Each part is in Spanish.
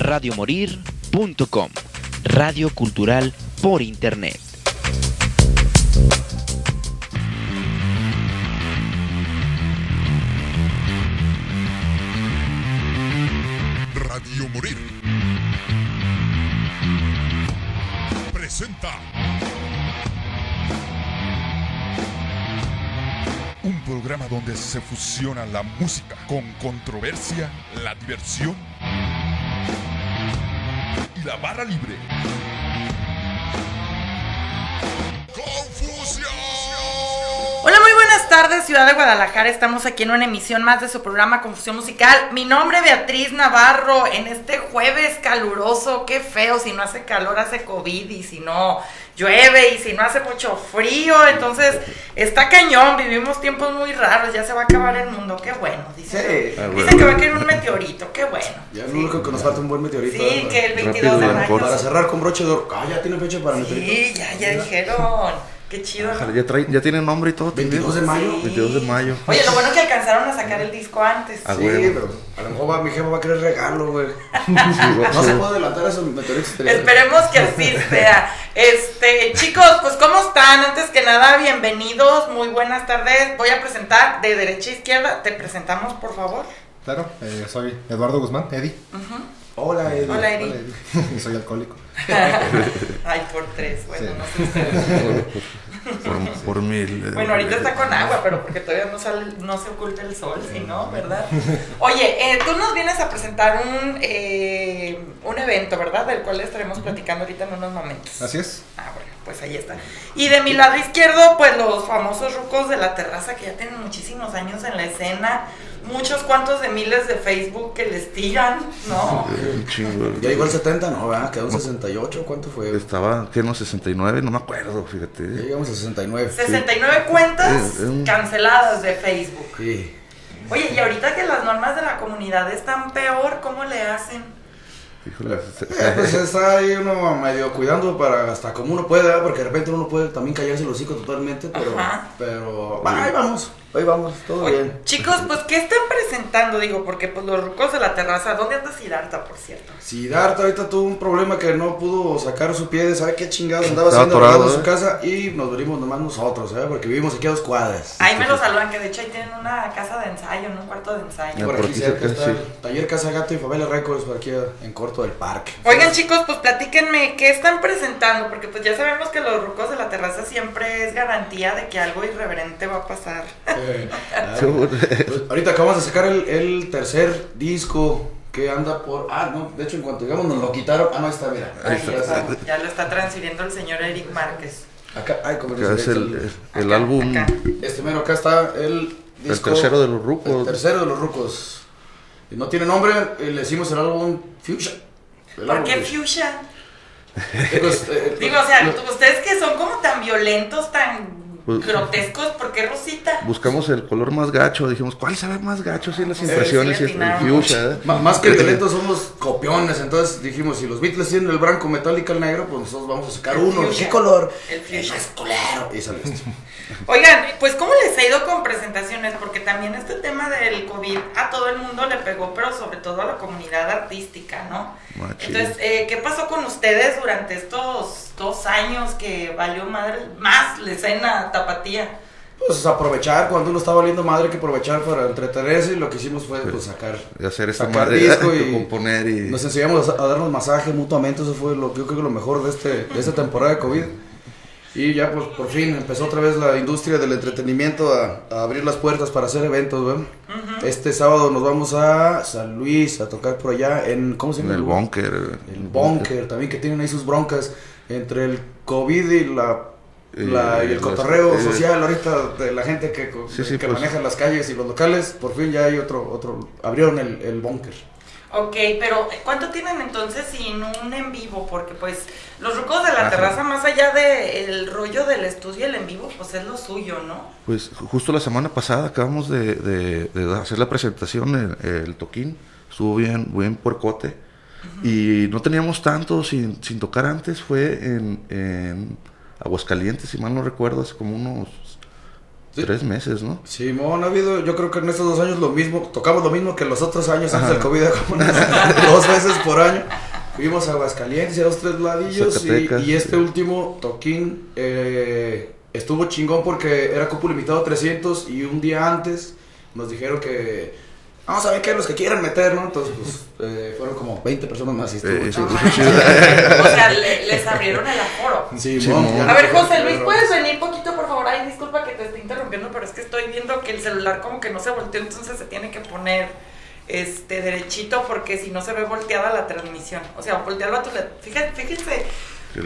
radiomorir.com, radio cultural por internet. Radio Morir. Presenta. Un programa donde se fusiona la música con controversia, la diversión y la barra libre. ¡Confusión! Hola, muy buenas tardes, Ciudad de Guadalajara. Estamos aquí en una emisión más de su programa Confusión Musical. Mi nombre es Beatriz Navarro. En este jueves caluroso, qué feo. Si no hace calor, hace COVID. Y si no llueve, y si no hace mucho frío. Entonces, está cañón. Vivimos tiempos muy raros. Ya se va a acabar el mundo. Qué bueno. Dicen, Sí. Ah, dicen que va a caer un meteorito. Qué bueno. Ya Sí. lo único que nos falta un buen meteorito. Sí, que el 22 Rápido, de mayo. Para cerrar con broche de oro. Ah, ya tiene fecha para Sí, meteorito. ya, ya dijeron. Qué chido. ¿no? Ojalá, Ya, trae, ya tiene nombre y todo. también. 22 de mayo. Sí. 22 de mayo. Oye, lo bueno que alcanzaron a sacar el disco antes. Ah, Sí, pero a lo mejor va, mi jefa va a querer regalo, güey. Sí, No se puede adelantar esos meteoritos. Esperemos que así sea. Este, chicos, pues ¿cómo están? Antes que nada, bienvenidos, muy buenas tardes. Voy a presentar de derecha a izquierda. Te presentamos, por favor. Claro, eh, soy Eduardo Guzmán, Eddie. Hola, Eddie. Hola, Eddie. Soy alcohólico. Ay, por tres, bueno, Sí. no sé. por, por mil. eh, Bueno, ahorita está con agua, pero porque todavía no sale, no se oculta el sol, si no, ¿verdad? Oye, eh, tú nos vienes a presentar un, eh, un evento, ¿verdad? Del cual estaremos platicando ahorita en unos momentos. Así es. Ah, bueno, pues ahí está. Y de mi lado izquierdo, pues los famosos rucos de la terraza que ya tienen muchísimos años en la escena, muchos cuantos de miles de Facebook que les tiran, ¿no? Un chingo. Ya llegó el 70, no, ¿verdad? Quedó en 68. ¿Cuánto fue? Estaba, que no, 69, no me acuerdo, Ya fíjate. llegamos a 69. 69 cuentas Es- es un- canceladas de Facebook. Sí. Oye, y ahorita que las normas de la comunidad están peor, ¿cómo le hacen? Híjole, Eh, pues está ahí uno medio cuidando para hasta como uno puede, ¿verdad? Porque de repente uno puede también callarse el hocico totalmente, pero, Ajá. pero va, ahí vamos, ahí vamos, todo Oye, bien. chicos, pues ¿qué están presentando? Digo, porque pues los rucos de la terraza, ¿dónde anda Siddhartha, por cierto? Si Darta ahorita tuvo un problema que no pudo sacar su pie de sabe qué chingados andaba Estaba haciendo atorado, arreglando su ¿eh? casa y nos venimos nomás nosotros, ¿eh? Porque vivimos aquí a dos cuadras. Ahí me lo saludan, que de hecho ahí tienen una casa de ensayo, ¿no? un cuarto de ensayo. Por por aquí aquí cerca está sí. el Taller Casa Gato y Favela Records, por aquí en corto del parque. Oigan chicos, pues platíquenme, ¿qué están presentando? Porque pues ya sabemos que los rucos de la terraza siempre es garantía de que algo irreverente va a pasar. Ah, pues, ahorita acabamos de sacar el, el tercer disco que anda por... Ah, no, de hecho en cuanto llegamos nos lo quitaron. Ah, no, ahí está, mira. Ahí Ahí está. está, ya lo está transfiriendo el señor Eric Márquez. Acá, ay, como que es el, el Acá, álbum, acá. Este mero, acá está el el disco... tercero de los rucos. El tercero de los rucos. No tiene nombre, eh, le decimos el álbum Fuchsia. El ¿Por álbum qué Fuchsia. eh, Digo, o sea, ustedes que son como tan violentos, tan Pues- grotescos, ¿por qué Rosita? Buscamos el color más gacho, dijimos, ¿cuál se ve más gacho? Sí, las Sí, impresiones sí y le el fuchsia, ¿eh? Más que violentos somos copiones, entonces dijimos, si los Beatles tienen el blanco metálico el negro, pues nosotros vamos a sacar El uno. fuchsia. ¿Qué color? El fuchsia. es culero. Y sale esto. Oigan, pues ¿cómo les ha ido con presentaciones? Porque también este tema del COVID a todo el mundo le pegó, pero sobre todo a la comunidad artística, ¿no? Entonces, eh, ¿qué pasó con ustedes durante estos dos años que valió madre más la escena tapatía? Pues aprovechar, cuando uno está valiendo madre que aprovechar para entretenerse y lo que hicimos fue pues, sacar, De hacer esta sacar madre, disco y componer y... nos enseñamos a, a darnos masaje mutuamente, eso fue lo, yo creo que lo mejor de, este, de esta temporada de COVID. Y ya pues por fin empezó otra vez la industria del entretenimiento a, a abrir las puertas para hacer eventos, ¿verdad? Este sábado nos vamos a San Luis a tocar por allá en, ¿cómo se En llama? el lugar? búnker. El bunker, también que tienen ahí sus broncas entre el COVID y la, la- y Eh, el cotorreo eh, social ahorita de la gente que, co- Sí, sí, que pues. maneja las calles y los locales, por fin ya hay otro, otro, abrieron el, el bunker. Ok, pero ¿cuánto tienen entonces sin un en vivo? Porque pues los rucos de la Ajá. terraza, más allá del rollo del estudio, el en vivo, pues es lo suyo, ¿no? Pues justo la semana pasada acabamos de, de- de hacer la presentación, el, el toquín, estuvo bien, bien puercote. Y no teníamos tanto sin, sin tocar antes, fue en, en Aguascalientes, si mal no recuerdo, hace como unos Sí. tres meses, ¿no? Simón, ha habido, yo creo que en estos dos años lo mismo, tocamos lo mismo que los otros años antes del COVID, como dos veces por año. Fuimos a Aguascalientes a los tres ladillos y, este sí. último toquín eh, estuvo chingón porque era cupo limitado a 300 y un día antes nos dijeron que vamos a ver qué los que quieran meter, ¿no? Entonces, pues eh, fueron como 20 personas más y estuvo Eh, chido. O sea, le- les abrieron el aforo. Simón. ya A ver, José Luis, ¿puedes venir poquito, por favor? Ay, disculpa que te esté interrumpiendo, pero es que estoy viendo que el celular como que no se volteó, entonces se tiene que poner este derechito porque si no se ve volteada la transmisión. O sea, voltearlo a tu... Fíjate, fíjense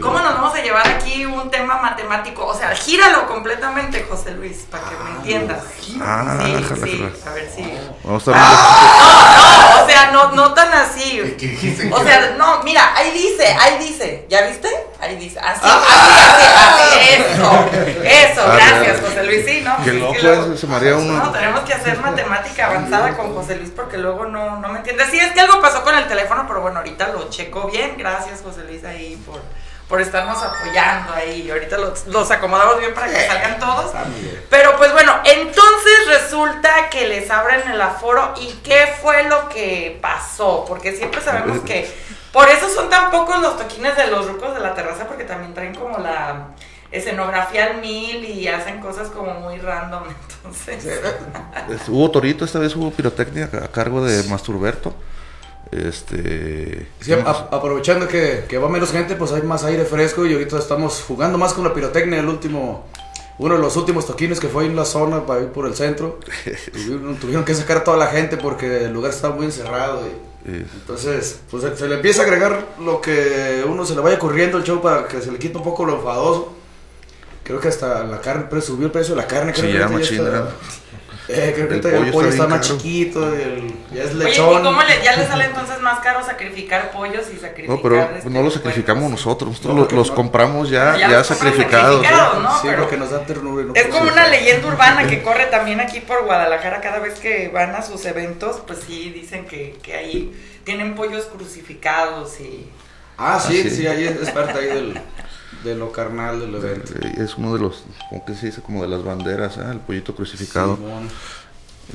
cómo nos vamos a llevar aquí un tema matemático. O sea, gíralo completamente, José Luis, para que me entiendas. Ah, sí, jala, sí, jala. a ver si... Vamos a estar No, o sea, no, no tan así. ¿Qué dijiste? O sea, no, mira, ahí dice, ahí dice. ¿Ya viste? Ahí dice. Así, Ah. así, así, así. Eso. Eso, A gracias, ver. José Luis. Sí, ¿no? Qué Es loco luego- es, se marea uno. No, tenemos que hacer matemática avanzada con José Luis porque luego no, no me entiende. Sí, es que algo pasó con el teléfono, pero bueno, ahorita lo checo bien. Gracias, José Luis, ahí por, por estarnos apoyando ahí. Ahorita los, los acomodamos bien para que salgan todos. Pero pues bueno, entonces resulta que les abren el aforo y qué fue lo que pasó, porque siempre sabemos que por eso son tan pocos los toquines de los rucos de la terraza, porque también traen como la escenografía al mil y hacen cosas como muy random, entonces... Es- Hubo torito, esta vez hubo pirotecnia a cargo de Masturberto. Este. Sí, a- aprovechando que, que va menos gente, pues hay más aire fresco y ahorita estamos jugando más con la pirotecnia. El último, uno de los últimos toquines que fue en la zona, para ir por el centro. tuvieron, tuvieron que sacar a toda la gente porque el lugar estaba muy encerrado. Y, entonces, pues se, se le empieza a agregar lo que uno se le vaya corriendo el show para que se le quite un poco lo enfadoso. Creo que hasta la carne, subió el precio de la carne. Creo Sí, que. Eh, creo que El pollo está más caro. chiquito, el, ya es Oye, lechón. ¿y cómo le, ya le sale entonces más caro sacrificar pollos y sacrificar... no, pero este, no lo sacrificamos puercos? nosotros. Nosotros No, los, los no. compramos ya, Ya ya, los sacrificados. sacrificados. ¿no? Sí, Pero- porque nos da ternura. y no Es como una leyenda urbana que corre también aquí por Guadalajara cada vez que van a sus eventos, pues sí, dicen que, que ahí tienen pollos crucificados y... Ah, sí, Ah, sí. sí, ahí es, es parte ahí del, de lo carnal del evento. Eh, Es uno de los, ¿cómo que se dice? Como de las banderas, ¿eh? el pollito crucificado. Simón.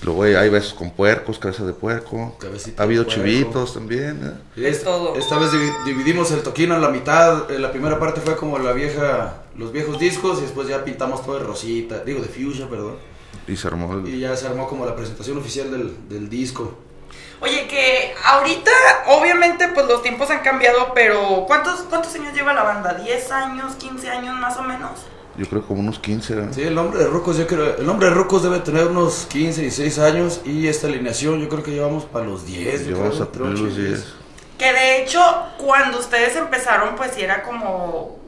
Luego hay, hay besos con puercos, cabeza de puerco. Cabecita ha habido chivitos también. ¿eh? Y Es es- todo. Esta vez divi- dividimos el toquino en la mitad. En la primera parte fue como la vieja, los viejos discos y después ya pintamos todo de rosita, digo de fuchsia, perdón. Y se armó el- Y ya se armó como la presentación oficial del, del disco. Oye, que ahorita, obviamente, pues los tiempos han cambiado, pero ¿cuántos, cuántos años lleva la banda? ¿10 años, 15 años más o menos? Yo creo como unos 15. ¿eh? Sí, el nombre de Rucos, yo creo, el nombre de Rucos debe tener unos 15, 16 años y esta alineación yo creo que llevamos para los 10. yo Llevamos creo, a entre los y 10. Que de hecho, cuando ustedes empezaron, pues sí era como.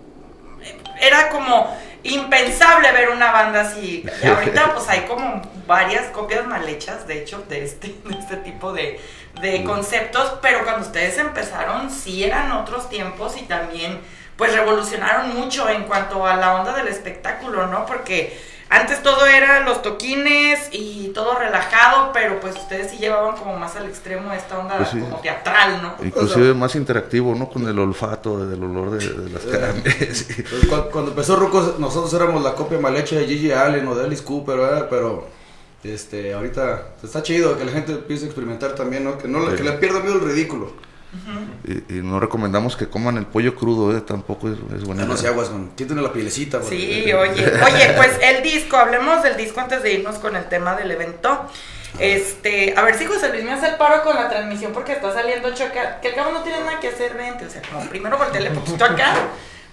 Era como impensable ver una banda así. Y ahorita, pues hay como varias copias mal hechas, de hecho, de este, de este tipo de, de conceptos. Pero cuando ustedes empezaron, sí eran otros tiempos y también, pues revolucionaron mucho en cuanto a la onda del espectáculo, ¿no? Porque. Antes todo era los toquines y todo relajado, pero pues ustedes sí llevaban como más al extremo esta onda Pues sí. como teatral, ¿no? Inclusive más interactivo, ¿no? Con el olfato del olor de, de las carnes. sí. Pues, cu- cuando empezó Rucos, nosotros éramos la copia mal hecha de Gigi Allen o de Alice Cooper, ¿verdad? Pero este, ahorita está chido que la gente empiece a experimentar también, ¿no? Que, no Sí. que le pierda miedo el ridículo. Y, y no recomendamos que coman el pollo crudo, ¿eh? Tampoco es, es buena Ya no se aguas. Quítenle la pielecita. porque- Sí, oye, oye, pues el disco, hablemos del disco antes de irnos con el tema del evento. Este, a ver si José Luis me hace el paro con la transmisión porque está saliendo choca, que al cabo no tiene nada que hacer, vente, o sea, como primero volteale poquito acá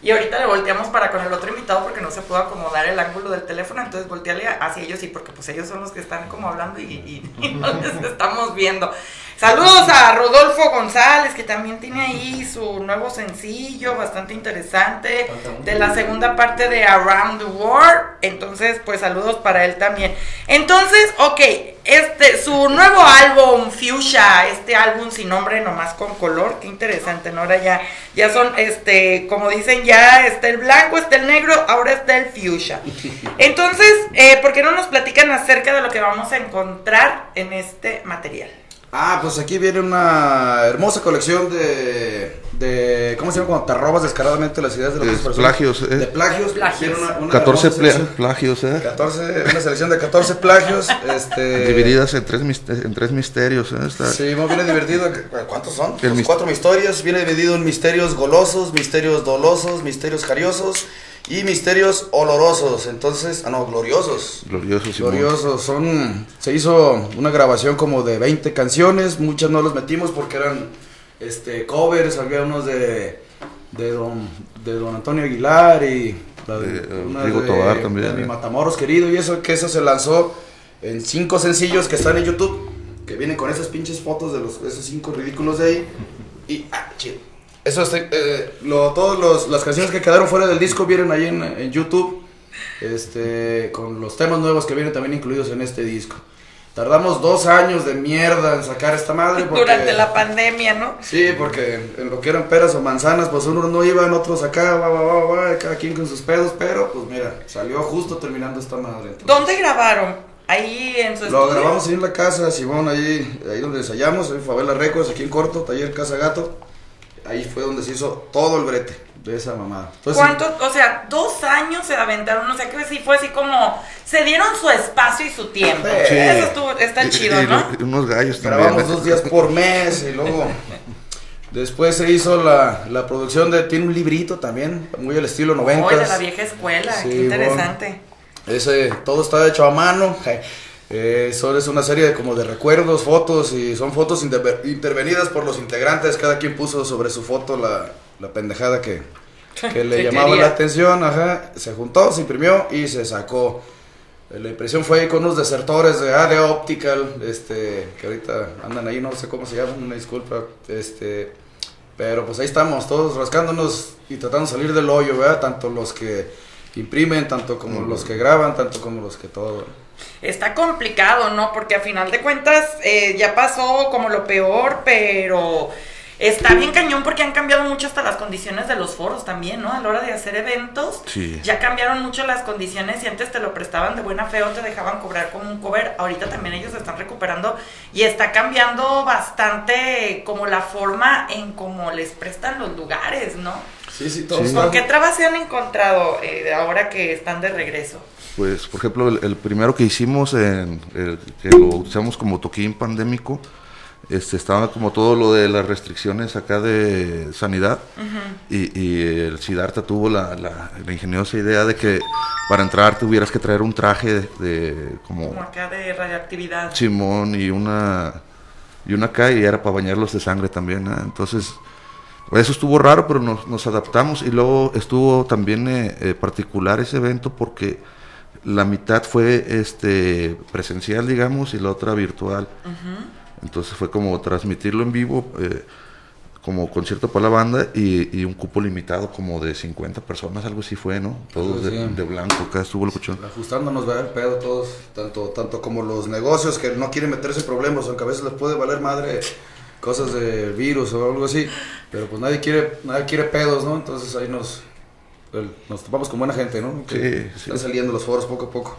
y ahorita le volteamos para con el otro invitado porque no se pudo acomodar el ángulo del teléfono, entonces volteale hacia ellos sí, porque pues ellos son los que están como hablando y, y- y no les estamos viendo. Saludos a Rodolfo González, que también tiene ahí su nuevo sencillo, bastante interesante, de la segunda parte de Around the World. Entonces, pues saludos para él también. Entonces, ok, este, su nuevo álbum, Fuchsia, este álbum sin nombre, nomás con color, qué interesante, ¿no? Ahora ya, ya son, este, como dicen, ya está el blanco, está el negro, ahora está el Fuchsia. Entonces, eh, ¿por qué no nos platican acerca de lo que vamos a encontrar en este material? Ah, pues aquí viene una hermosa colección de, de ¿cómo se llama cuando te robas descaradamente las ideas de las personas? plagios, eh. De plagios. Plagios. Una- una 14 hermosa pla- selección. plagios, ¿eh? 14, una selección de 14 plagios, este... Divididas en tres, en tres misterios, ¿eh? Está- Sí, no, viene dividido. ¿Cuántos son? El mis- cuatro misterios. Viene dividido en misterios golosos, misterios dolosos, misterios jariosos y misterios olorosos. Entonces, ah, no, gloriosos. Glorioso, Simón. Gloriosos. Son, se hizo una grabación como de 20 canciones. Muchas no los metimos porque eran este, covers. Había unos de, de, don, de don Antonio Aguilar y la de, De, eh, una Rigo de- Tobar también, de mi eh. Matamoros querido. Y eso que eso se lanzó en cinco sencillos que están en YouTube. Que vienen con esas pinches fotos de los, esos cinco ridículos de ahí. Y, ah, chido. Eso es, eh, lo, los, las canciones que quedaron fuera del disco vienen ahí en, en YouTube. Este, con los temas nuevos que vienen también incluidos en este disco. Tardamos dos años de mierda en sacar esta madre. Porque, Durante la pandemia, ¿no? Sí, porque en lo que eran peras o manzanas, pues unos no iban, otros acá, va, va, va, va, cada quien con sus pedos, pero pues mira, salió justo terminando esta madre. entonces. ¿Dónde grabaron? Ahí en su Lo estudio. grabamos ahí en la casa, Simón, ahí, ahí donde ensayamos, en Favela Records, aquí en Corto, Taller Casa Gato. Ahí fue donde se hizo todo el brete de esa mamada. Entonces, ¿Cuánto? O sea, dos años se aventaron, o sea, que sí fue así como, se dieron su espacio y su tiempo. Sí. Eso estuvo, está Y- chido, y- ¿no? y unos gallos también. Grabamos dos días por mes y luego después se hizo la, la producción de, tiene un librito también, muy al estilo Oye, de la vieja escuela, Sí, qué interesante. Ese, todo está hecho a mano. Eh, son, es una serie de, como de recuerdos, fotos y son fotos interve- intervenidas por los integrantes. Cada quien puso sobre su foto la, la pendejada que, que le llamaba quería. la atención. Ajá. Se juntó, se imprimió y se sacó. Eh, La impresión fue ahí con unos desertores de AD Optical, este, que ahorita andan ahí, no sé cómo se llaman, una disculpa, este, pero pues ahí estamos, todos rascándonos y tratando de salir del hoyo, ¿verdad? Tanto los que imprimen, tanto como los que graban, tanto como los que todo. Está complicado, ¿no? Porque a final de cuentas eh, ya pasó como lo peor, pero está bien cañón porque han cambiado mucho hasta las condiciones de los foros también, ¿no? A la hora de hacer eventos, Sí. ya cambiaron mucho las condiciones y antes te lo prestaban de buena fe o te dejaban cobrar como un cover. Ahorita también ellos se están recuperando y está cambiando bastante como la forma en cómo les prestan los lugares, ¿no? Sí, sí, todos Sí. ¿Con qué trabas se han encontrado eh, ahora que están de regreso? Pues, por ejemplo, el, el primero que hicimos, en, el, que lo usamos como toquín pandémico, este, estaba como todo lo de las restricciones acá de sanidad y, y el Siddhartha tuvo la, la- la ingeniosa idea de que para entrar tuvieras que traer un traje de, de como Como acá de radioactividad. chimón y una y una K y era para bañarlos de sangre también. ¿eh? Entonces, eso estuvo raro, pero nos, nos adaptamos y luego estuvo también eh, eh, particular ese evento porque la mitad fue este presencial, digamos, y la otra virtual. Entonces fue como transmitirlo en vivo, eh, como concierto para la banda y, y un cupo limitado como de 50 personas, algo así fue, ¿no? Todos de, Sí. de blanco, acá estuvo el cuchón. ajustándonos, ¿verdad? El pedo todos, tanto, tanto como los negocios que no quieren meterse en problemas, aunque a veces les puede valer madre cosas de virus o algo así, pero pues nadie quiere, nadie quiere pedos, ¿no? Entonces ahí nos, nos topamos con buena gente, ¿no? Que Sí, Están saliendo los foros poco a poco.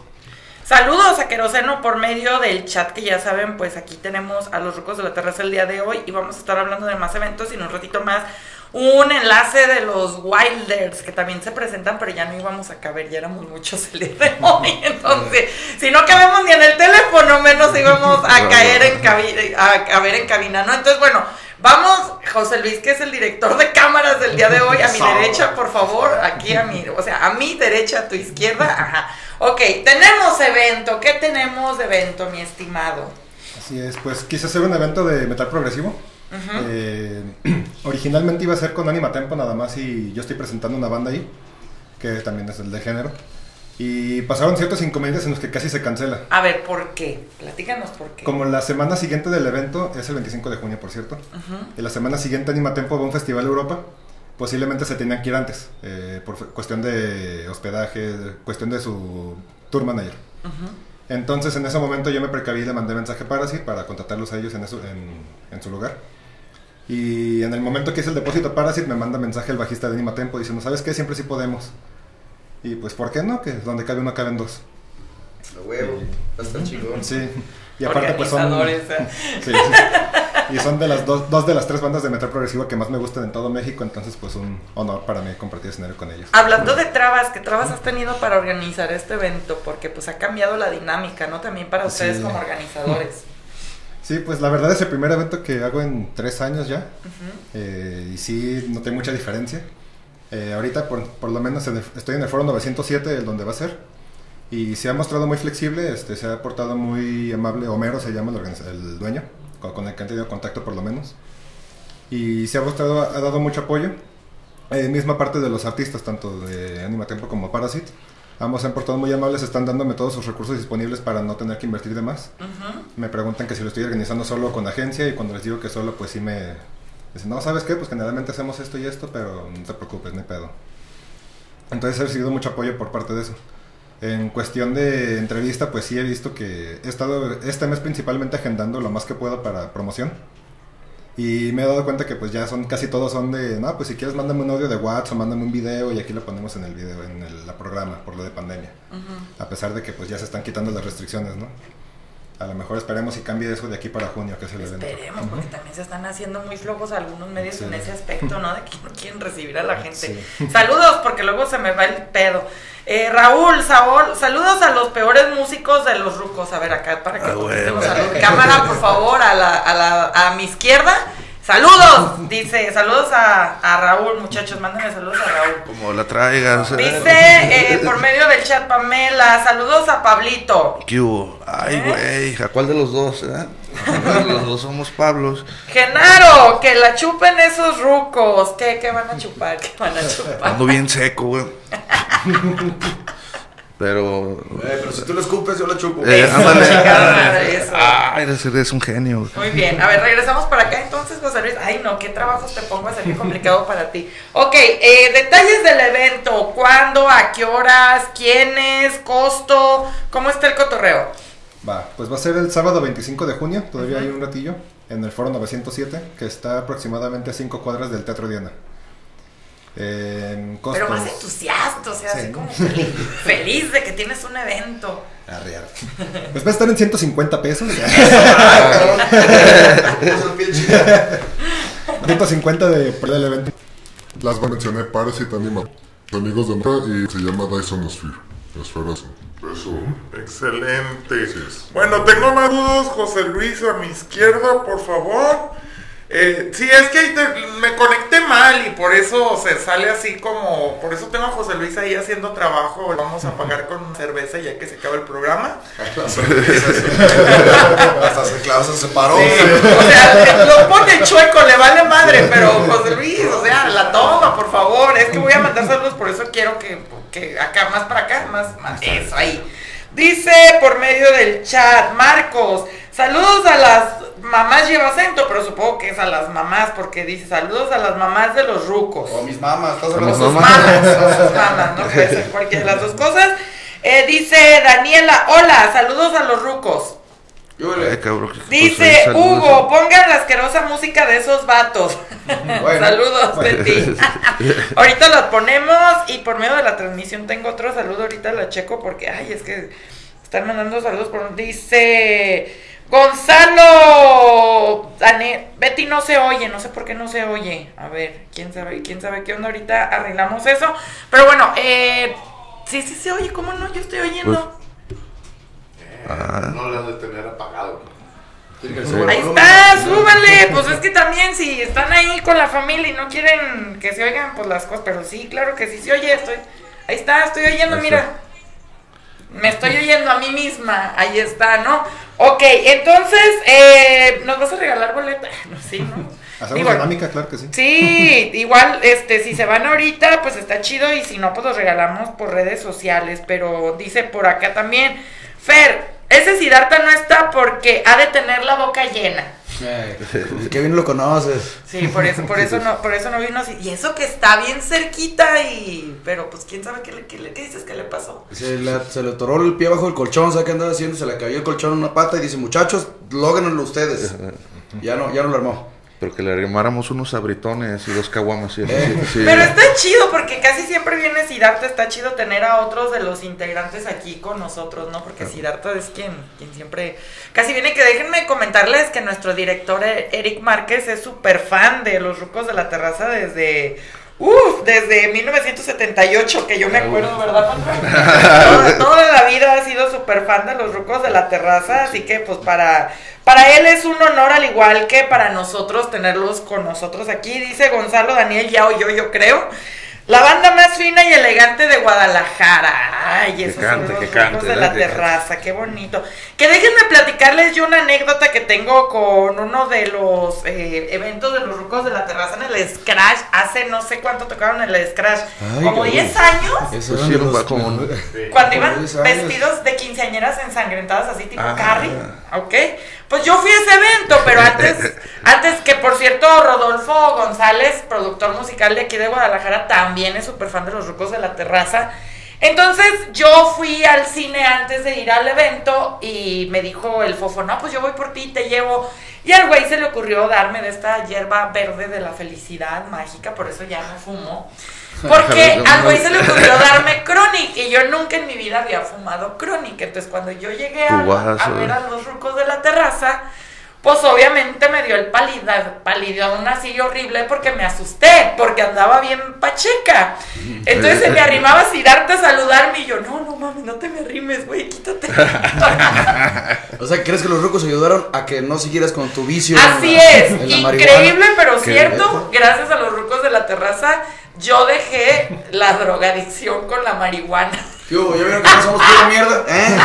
Saludos a Queroseno por medio del chat que ya saben, pues aquí tenemos a los rucos de la terraza el día de hoy y vamos a estar hablando de más eventos y en un ratito más un enlace de los Wilders que también se presentan, pero ya no íbamos a caber, ya éramos muchos el día de hoy, entonces si no cabemos ni en el teléfono, menos íbamos a caer en cabina, a caber en cabina, ¿no? Entonces, bueno, vamos, José Luis, que es el director de cámaras del día de hoy, a mi derecha, por favor, aquí a mi, o sea, a mi derecha, a tu izquierda, ajá. Ok, tenemos evento, ¿qué tenemos de evento, mi estimado? Así es, pues quise hacer un evento de metal progresivo. Eh, originalmente iba a ser con Anima Tempo nada más y yo estoy presentando una banda ahí, que también es el de género. Y pasaron ciertos inconvenientes en los que casi se cancela. A ver, ¿por qué? Platícanos por qué. Como la semana siguiente del evento, es el 25 de junio, por cierto, y la semana siguiente Anima Tempo va a un festival Europa, posiblemente se tenían que ir antes, eh, por cuestión de hospedaje, cuestión de su tour manager. Entonces en ese momento yo me precaví y le mandé mensaje a Parasite para contratarlos a ellos en, eso- en, en su lugar. Y en el momento que hice el depósito a Parasite me manda mensaje el bajista de Anima Tempo diciendo, ¿sabes qué? Siempre sí podemos. Y pues, ¿por qué no? Que donde cabe uno caben dos. A huevo, estar chingón. Sí. Y aparte, pues son. ¿eh? Sí, sí. Y son de las dos, dos de las tres bandas de metal progresivo que más me gustan en todo México, entonces pues un honor para mí compartir escenario con ellos. Hablando de trabas, ¿qué trabas has tenido para organizar este evento? Porque pues ha cambiado la dinámica, ¿no? También para ustedes Sí. como organizadores. Sí, pues la verdad es el primer evento que hago en tres años ya. Eh, y sí, noté mucha diferencia. Eh, ahorita por, por lo menos en el- estoy en el foro 907, el donde va a ser. Y se ha mostrado muy flexible, este, se ha portado muy amable. Homero se llama el, el dueño, con, con el que han tenido contacto por lo menos. Y se ha mostrado, ha dado mucho apoyo. Eh, misma parte de los artistas, tanto de Anima Tempo como Parasite. Ambos se han portado muy amables, están dándome todos sus recursos disponibles para no tener que invertir de más. Me preguntan que si lo estoy organizando solo con agencia y cuando les digo que solo, pues sí me dicen, no, ¿sabes qué? Pues generalmente hacemos esto y esto, pero no te preocupes, hay pedo. Entonces he recibido mucho apoyo por parte de eso. En cuestión de entrevista, pues sí he visto que he estado este mes principalmente agendando lo más que puedo para promoción. Y me he dado cuenta que pues ya son casi todos son de, no, pues si quieres mándame un audio de WhatsApp mándame un video y aquí lo ponemos en el video, en el la programa, por lo de pandemia. A pesar de que pues ya se están quitando las restricciones, ¿no? A lo mejor esperemos y cambie eso de aquí para junio, que es el evento. Esperemos, porque también se están haciendo muy flojos algunos medios Sí. en ese aspecto, ¿no? De que no quieren recibir a la gente. Sí. Saludos, porque luego se me va el pedo. Eh, Raúl, Saúl, saludos a los peores músicos de los rucos. A ver, acá, para que Ah, huevo. salud. Cámara, por favor, a, la, a, la, a mi izquierda. Saludos, dice, saludos a, a Raúl, muchachos, mándenme saludos a Raúl. Como la traigas. eh. Dice eh, por medio del chat Pamela, saludos a Pablito. ¿Qué hubo? Ay, güey, ¿a cuál de los dos? eh? los dos somos Pablos. Genaro, que la chupen esos rucos. ¿Qué, qué van a chupar? ¿Qué van a chupar? Ando bien seco, güey. Pero. Eh, pero si tú lo escupes, yo lo chupo. Eh, ándale. chingada madre, eso. Ay, eres, eres un genio. Muy bien, a ver, regresamos para acá entonces, José Luis. Ay, no, qué trabajos te pongo a ser muy complicado para ti. Ok, eh, detalles del evento: ¿cuándo, a qué horas, quiénes, costo? ¿Cómo está el cotorreo? Va, pues va a ser el sábado 25 de junio, todavía hay un ratillo, en el foro 907, que está aproximadamente a 5 cuadras del Teatro Diana. Costos... Pero más entusiasta, o sea, Sí. así como feliz, feliz de que tienes un evento. Arrear. Pues va a estar en 150 pesos. Eso es bien chido. 150 de por el evento. Las mencioné Parasite Anima. Amigos de Mora y se llama Dyson Sphere. Esferas. Eso, excelente. Bueno, tengo más dudas, José Luis, a mi izquierda, por favor. Eh, sí, es que te- me conecté mal y por eso se sale así como... Por eso tengo a José Luis ahí haciendo trabajo. Vamos a pagar con cerveza ya que se acaba el programa. Hasta se, claro, se separó. Sí, o sea, lo pone chueco, le vale madre, pero José Luis, o sea, la toma, por favor. Es que voy a mandar saludos, por eso quiero que, que acá, más para acá, más, más, eso ahí. Dice por medio del chat, Marcos, saludos a las mamás lleva acento, pero supongo que es a las mamás, porque dice saludos a las mamás de los rucos. O mis mamas, estás A hablando de sus mamás. mamas, o sus mamas, ¿no? Puede ser cualquiera de las dos cosas. Eh, dice Daniela, hola, saludos a los rucos. Ay, cabrón. Dice. Hugo, pongan la asquerosa música de esos vatos. Bueno. Saludos de ti. ahorita las ponemos y por medio de la transmisión tengo otro saludo. Ahorita la checo porque, ay, es que están mandando saludos. Por, dice Gonzalo. Betty no se oye, no sé por qué no se oye. A ver, quién sabe, quién sabe qué onda. Ahorita arreglamos eso. Pero bueno, eh, sí, sí se oye, ¿cómo no? Yo estoy oyendo. Ah, No lo han de tener apagado. Ahí está, súbale. Pues es que también si están ahí con la familia y no quieren que se oigan pues las cosas, pero sí, claro que sí se oye, estoy. Ahí está, estoy oyendo, Ahí mira. está. Me estoy oyendo a mí misma, ahí está, ¿no? Ok, entonces, eh, ¿nos vas a regalar boleta? No, sí, ¿no? Hacemos Digo, dinámica, claro que sí. Sí, igual, este, si se van ahorita, pues está chido y si no, pues los regalamos por redes sociales, pero dice por acá también, Fer, ese Siddhartha no está porque ha de tener la boca llena. Eh, qué bien lo conoces. Sí, por eso, por eso no, por eso no vino así. Y eso que está bien cerquita y, pero pues quién sabe qué le, qué le- qué dices que le pasó. Se le, se le atoró el pie bajo el colchón, ¿sabes qué andaba haciendo? Se le cayó el colchón en una pata y dice, muchachos, lógrenlo ustedes. Ya no, ya no lo armó. Pero que le arrimáramos unos abritones y dos caguamas. y- Eh. sí, sí. Pero está chido porque casi siempre viene Siddhartha, está chido tener a otros de los integrantes aquí con nosotros, ¿no? Porque Siddhartha es quien, quien siempre casi viene. Que déjenme comentarles que nuestro director eh, Eric Márquez es súper fan de los rucos de la terraza desde... Uf, desde 1978, que yo me acuerdo, ¿verdad, Patrón? toda, toda la vida ha sido súper fan de los rucos de la terraza, así que pues para, para él es un honor al igual que para nosotros tenerlos con nosotros aquí, dice Gonzalo Daniel Yao yo, yo creo. La banda más fina y elegante de Guadalajara. Ay, esos cante, son los que rucos cante, de la Que cante. terraza, qué bonito. Que déjenme platicarles yo una anécdota que tengo con uno de los eh, eventos de los rucos de la terraza en el Scratch. Hace no sé cuánto tocaron en el Scratch. Ay, como cabrón. 10 años. Esos Pues sí, los como-. Cuando iban 10 años. vestidos de quinceañeras ensangrentadas así tipo Ah. Carrie, ¿ok? Pues yo fui a ese evento, pero antes, antes que por cierto Rodolfo González, productor musical de aquí de Guadalajara, también es súper fan de los rucos de la terraza. Entonces yo fui al cine antes de ir al evento y me dijo el fofo, no, pues yo voy por ti, te llevo. Y al güey se le ocurrió darme de esta hierba verde de la felicidad mágica, por eso ya no fumo. Porque al güey se le ocurrió darme Chronic y yo nunca en mi vida había fumado Chronic. Entonces cuando yo llegué a, ver a los rucos de la terraza, pues obviamente me dio el palida, palidón así horrible porque me asusté, porque andaba bien pacheca. Entonces se me arrimaba a darte a saludarme y yo, no, no mames, no te me arrimes, güey, quítate. O sea, ¿crees que los rucos ayudaron a que no siguieras con tu vicio? Así la- es, increíble pero cierto, gracias a los rucos de la terraza, yo dejé la drogadicción con la marihuana. ¿Qué hubo? ¿Ya vieron que no somos pura mierda? ¿Eh?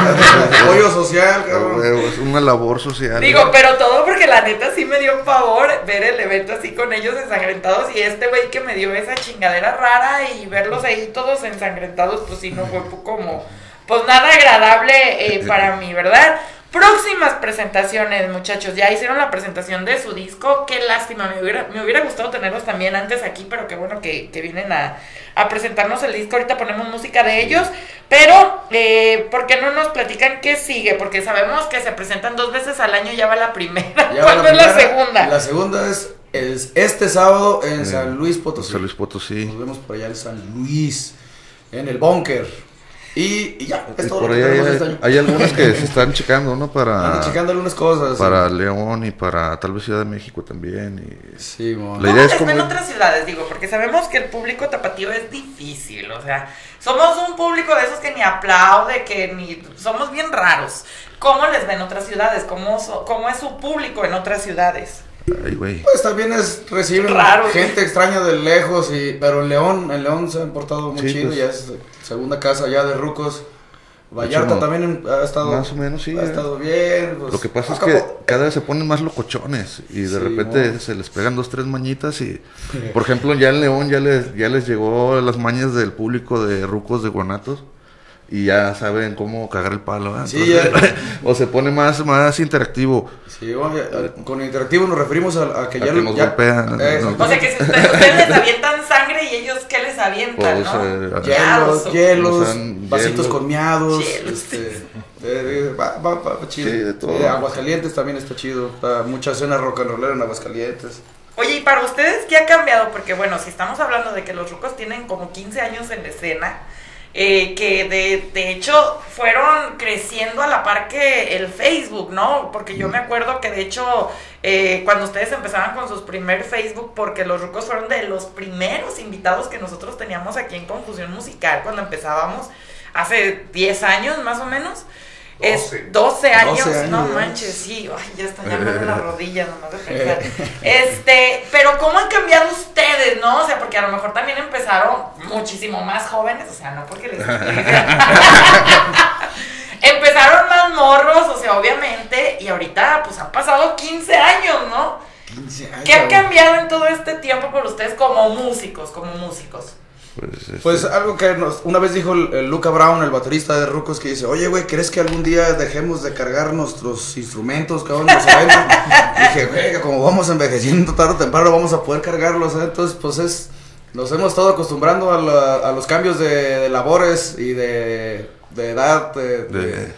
Apoyo social, cabrón. es una labor social. Digo, pero todo porque la neta sí me dio pavor ver el evento así con ellos ensangrentados y este güey que me dio esa chingadera rara y verlos ahí todos ensangrentados, pues sí, no fue como, pues nada agradable eh, para mí, ¿verdad? Próximas presentaciones, muchachos. Ya hicieron la presentación de su disco. Qué lástima. Me hubiera, me hubiera gustado tenerlos también antes aquí, pero qué bueno que, que vienen a, a presentarnos el disco. Ahorita ponemos música de ellos. Pero, eh, ¿por qué no nos platican qué sigue? Porque sabemos que se presentan dos veces al año. Ya va la primera. Ya ¿Cuándo es la segunda? La segunda es, es este sábado en Eh, San Luis Potosí. San Luis Potosí. Nos vemos por allá en San Luis, en el búnker. Y, y ya, es Y todo por lo ahí que tenemos hay, este año. hay algunas que se están checando, ¿no? Para, Ando checando algunas cosas. para León y para tal vez Ciudad de México también. Y... Sí, mo. La ¿Cómo idea es les como- ven otras ciudades? Digo, porque sabemos que el público tapatío es difícil, o sea, somos un público de esos que ni aplaude, que ni... Somos bien raros. ¿Cómo les ven otras ciudades? ¿Cómo, so- cómo es su público en otras ciudades? Ay, güey. Pues también es reciben Raro, gente extraña de lejos y pero en León, en León se han portado muy Sí, chido, pues. ya es segunda casa ya de rucos. Vallarta no, también ha estado más o menos, sí, ha eh. estado bien. pues, Lo que pasa es que cada vez se ponen más locochones y de Sí, repente se les pegan dos, tres mañitas y, por ejemplo, ya en León ya les, ya les llegó las mañas del público de rucos de guanatos y ya saben cómo cagar el palo. ¿eh? Sí, o se pone más, más interactivo. Sí, bueno, ya, con interactivo nos referimos a, a que A ya que nos ya- golpean, eh, ¿no? O sea, que si ustedes, ustedes les avientan sangre y ellos, ¿qué les avientan, Pues, no? eh, Hielos, hielos, sea, vasitos hielos. con miados, Hielos. este, eh, eh, va, va, va, va chido. Sí, de todo. Eh, Aguascalientes también está chido, está mucha escena rock and rollera en Aguascalientes. Oye, y para ustedes, ¿qué ha cambiado? Porque bueno, si estamos hablando de que los rucos tienen como 15 años en la escena, eh, que de, de hecho fueron creciendo a la par que el Facebook, ¿no? Porque yo me acuerdo que de hecho eh, cuando ustedes empezaban con sus primer Facebook, porque los rucos fueron de los primeros invitados que nosotros teníamos aquí en Confusión Musical cuando empezábamos hace 10 años más o menos. Es 12. 12 años, 12 años, no manches, sí, ay, ya están duelen las rodillas nomás de pensar. Este, pero ¿cómo han cambiado ustedes, porque a lo mejor también empezaron muchísimo más jóvenes, o sea, no porque les Empezaron más morros, o sea, obviamente, y ahorita pues han pasado 15 años, ¿no? 15 años. ¿Qué ha cambiado en todo este tiempo por ustedes como músicos, como músicos? Pues, este, Pues algo que nos, una vez dijo el, el Luca Brown, el baterista de Rucos, que dice, oye, güey, ¿crees que algún día dejemos de cargar nuestros instrumentos, cabrón, los? Dije, güey, como vamos envejeciendo tarde o temprano, vamos a poder cargarlos, ¿eh? Entonces, pues es, nos hemos estado acostumbrando a, la- a los cambios de, de labores y de, de edad de, de- De-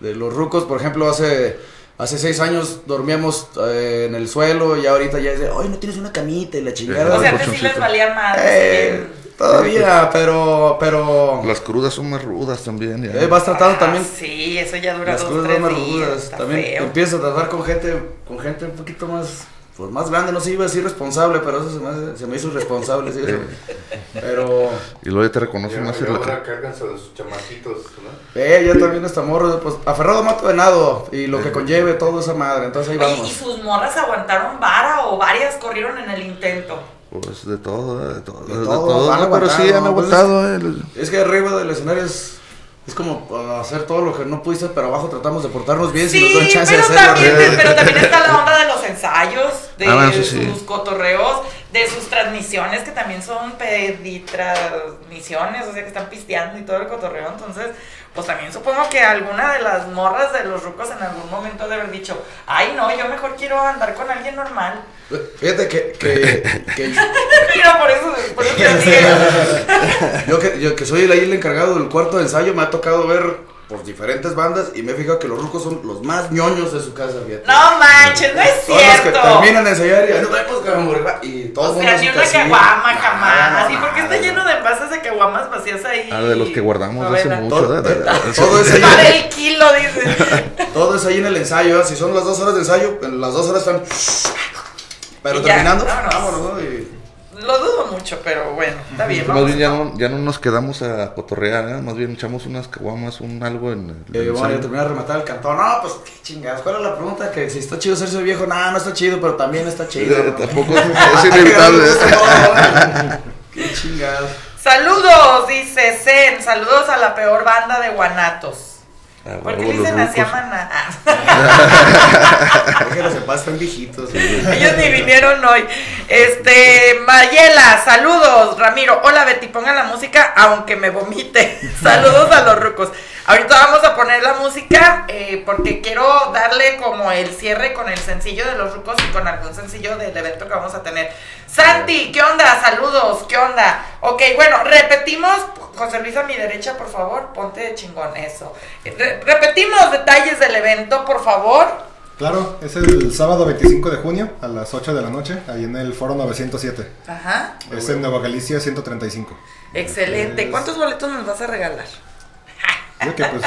de los rucos. Por ejemplo, hace, Hace seis años dormíamos eh, en el suelo y ahorita ya es de, oye, no tienes una camita y la chingada. O sea, antes sí les valía más. Eh, todavía, pero, pero Las crudas son más rudas también. ya. eh, vas tratando también Sí, eso ya dura las dos, cosas tres más días. rudas. También feo. empiezas a tratar con gente, con gente un poquito más, pues más grande, no sé, iba a decir responsable, pero eso se me, hace- se me hizo irresponsable, sí, eso. Pero, Y luego ya te reconocen más. Y ahora sobre sus chamaquitos, ¿no? eh, ya también está morro, pues aferrado mato venado y lo que conlleve toda esa madre, entonces ahí Oye, ¿y vamos. sus morras aguantaron vara o varias corrieron en el intento? Pues de todo, eh, de todo. De de todo, todo, van pero sí han pues, aguantado. eh, Es que arriba del escenario es, es como uh, hacer todo lo que no pudiste, pero abajo tratamos de portarnos bien si nos dan Sí, chance pero de hacerlo. también, arriba. pero también está la onda de los ensayos, de Ah, bueno, sí, sí. sus cotorreos, de sus transmisiones, que también son peditransmisiones, o sea, que están pisteando y todo el cotorreo. Entonces, pues también supongo que alguna de las morras de los rucos en algún momento de haber dicho, ay, no, yo mejor quiero andar con alguien normal. Fíjate que, que, que Mira, por eso, por eso te decía. yo, que yo que soy el, ahí el encargado del cuarto de ensayo, me ha tocado ver por diferentes bandas y me he fijado que los rucos son los más ñoños de su casa, fíjate. No manches, no es Son los que cierto. terminan de ensayar y "Ay, no vemos cabrón", y todo el mundo ni una caguama Nada, jamás. ¿Y por qué está lleno de envases de caguamas vacías ahí? Ah, de los que guardamos hace mucho. Todo- de- de- de- todo es ahí. Vale el kilo, dice. Todo es ahí en el ensayo, si son las dos horas de ensayo, en las dos horas están... Pero Y ya, terminando, vámonos. vámonos, ¿no? Y- Lo dudo mucho, pero bueno, está bien. Más bien ya no, ya no nos quedamos a cotorrear, ¿eh? más bien echamos unas caguamas, un algo en el Y bueno, ensayo. ya terminé de rematar el cantón. No, pues qué chingados. ¿Cuál es la pregunta? Que si está chido hacerse viejo. No, no está chido, pero también está chido. Eh, tampoco es inevitable. Qué chingados. Saludos, dice Zen. Saludos a la peor banda de guanatos. Ah, ¿Por qué le los dicen así a. Maná? Déjenlos en paz, están viejitos. Ellos ni vinieron hoy. Este, Mayela, saludos, Ramiro. Hola Betty, pongan la música aunque me vomite. Saludos a los rucos. Ahorita vamos a poner la música eh, porque quiero darle como el cierre con el sencillo de los rucos y con algún sencillo del evento que vamos a tener. Santi, ¿qué onda? Saludos, ¿qué onda? Ok, bueno, repetimos. José Luis a mi derecha, por favor, ponte de chingón eso. Re- repetimos detalles del evento, por favor. Claro, es el sábado 25 de junio a las 8 de la noche, ahí en el Foro 907. Ajá. Es en Nueva Galicia 135. Excelente. Es- ¿Cuántos boletos nos vas a regalar? Yo que pues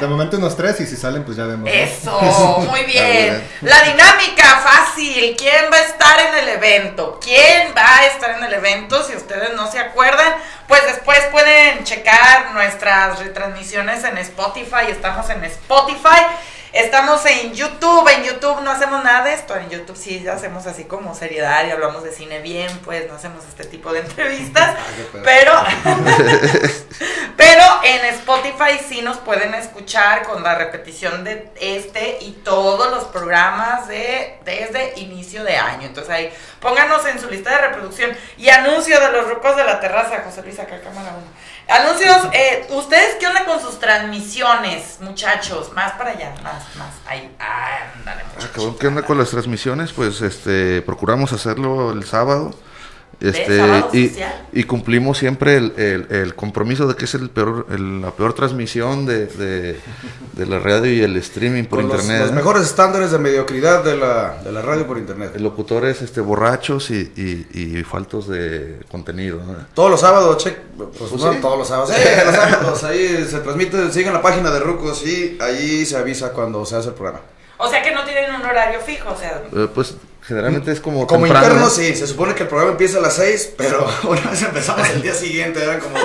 de momento unos tres y si salen pues ya vemos. ¿no? Eso, muy bien. La dinámica fácil. ¿Quién va a estar en el evento? ¿Quién va a estar en el evento? Si ustedes no se acuerdan, pues después pueden checar nuestras retransmisiones en Spotify. Estamos en Spotify. Estamos en YouTube, en YouTube no hacemos nada de esto, en YouTube sí hacemos así como seriedad y hablamos de cine bien, pues no hacemos este tipo de entrevistas, pero pero en Spotify sí nos pueden escuchar con la repetición de este y todos los programas de desde inicio de año. Entonces ahí pónganos en su lista de reproducción y anuncio de los rucos de la terraza, José Luis, acá cámara uno. Anuncios, eh, ¿ustedes qué onda con sus transmisiones, muchachos? Más para allá, más, más. Ahí, ándale, Ah, muchachos. ¿Qué onda con las transmisiones? Pues este procuramos hacerlo el sábado. Este, y, oficial? y cumplimos siempre el, el- el compromiso de que es el peor, el- la peor transmisión de, de- de la radio y el streaming por Con internet. los ¿eh? mejores estándares de mediocridad de la, de la radio por internet. Locutores este, borrachos y, y- y faltos de contenido. ¿no? Todos los sábados, che, pues, no sí. todos los sábados, sí, los sábados, ahí se transmite, sigan la página de Rucos y ahí se avisa cuando se hace el programa. O sea que no tienen un horario fijo, o sea, Eh, pues generalmente es como Como temprano, interno ¿no? sí, se supone que el programa empieza a las 6, pero una vez empezamos el día siguiente, eran como,